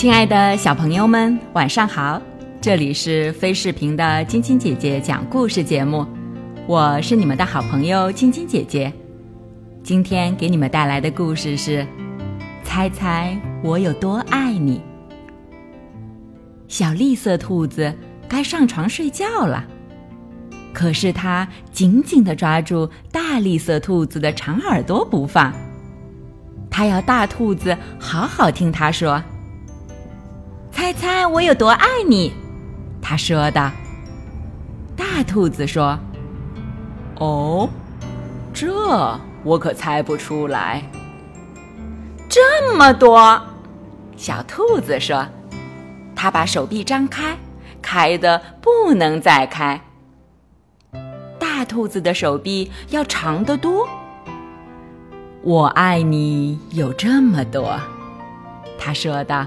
亲爱的小朋友们，晚上好！这里是飞视频的晶晶姐姐讲故事节目，我是你们的好朋友晶晶姐姐。今天给你们带来的故事是：猜猜我有多爱你。小绿色兔子该上床睡觉了，可是它紧紧地抓住大绿色兔子的长耳朵不放。它要大兔子好好听它说。猜猜我有多爱你？他说的。大兔子说：“哦，这我可猜不出来。”这么多，小兔子说：“他把手臂张开，开的不能再开。”大兔子的手臂要长得多。我爱你有这么多，他说道。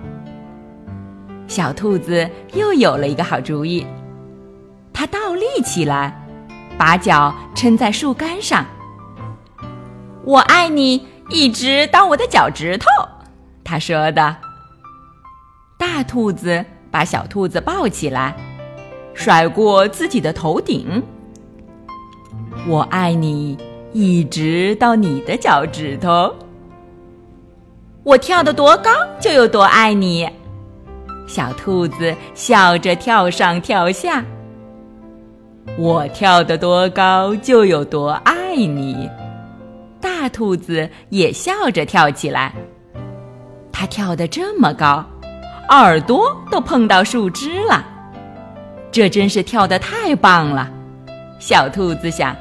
小兔子又有了一个好主意，它倒立起来，把脚撑在树干上。我爱你，一直到我的脚趾头。他说的。大兔子把小兔子抱起来，甩过自己的头顶。我爱你，一直到你的脚趾头。我跳得多高，就有多爱你。小兔子笑着跳上跳下，我跳得多高就有多爱你。大兔子也笑着跳起来，它跳得这么高，耳朵都碰到树枝了。这真是跳得太棒了！小兔子想，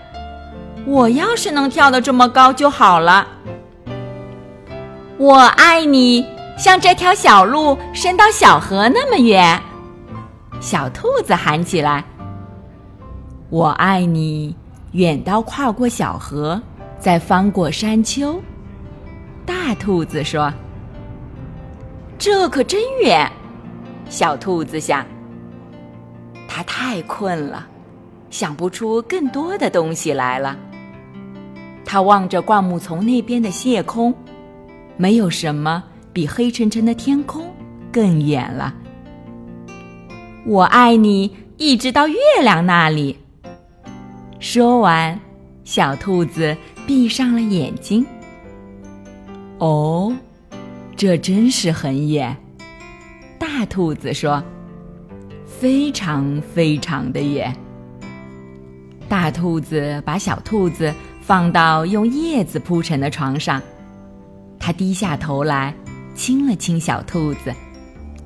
我要是能跳得这么高就好了。我爱你。像这条小路伸到小河那么远，小兔子喊起来：“我爱你，远到跨过小河，再翻过山丘。”大兔子说：“这可真远。”小兔子想：“它太困了，想不出更多的东西来了。”它望着灌木丛那边的夜空，没有什么。比黑沉沉的天空更远了。我爱你，一直到月亮那里。说完，小兔子闭上了眼睛。哦，这真是很远。大兔子说：“非常非常的远。”大兔子把小兔子放到用叶子铺成的床上，它低下头来。亲了亲小兔子，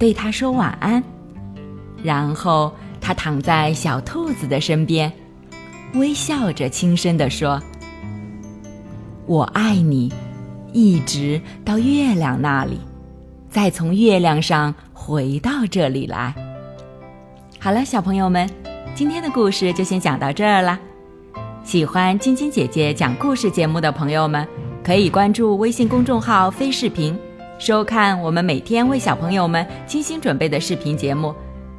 对它说晚安，然后它躺在小兔子的身边，微笑着轻声地说：“我爱你，一直到月亮那里，再从月亮上回到这里来。”好了，小朋友们，今天的故事就先讲到这儿了。喜欢晶晶姐姐讲故事节目的朋友们，可以关注微信公众号“飞视频”。收看我们每天为小朋友们精心准备的视频节目，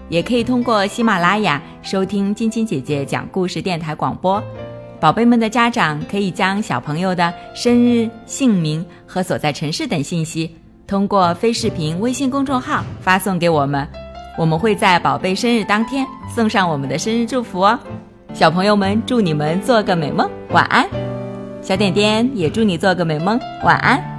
也可以通过喜马拉雅收听晶晶姐姐讲故事电台广播。宝贝们的家长可以将小朋友的生日、姓名和所在城市等信息，通过飞视频微信公众号发送给我们，我们会在宝贝生日当天送上我们的生日祝福哦。小朋友们，祝你们做个美梦，晚安。小点点也祝你做个美梦，晚安。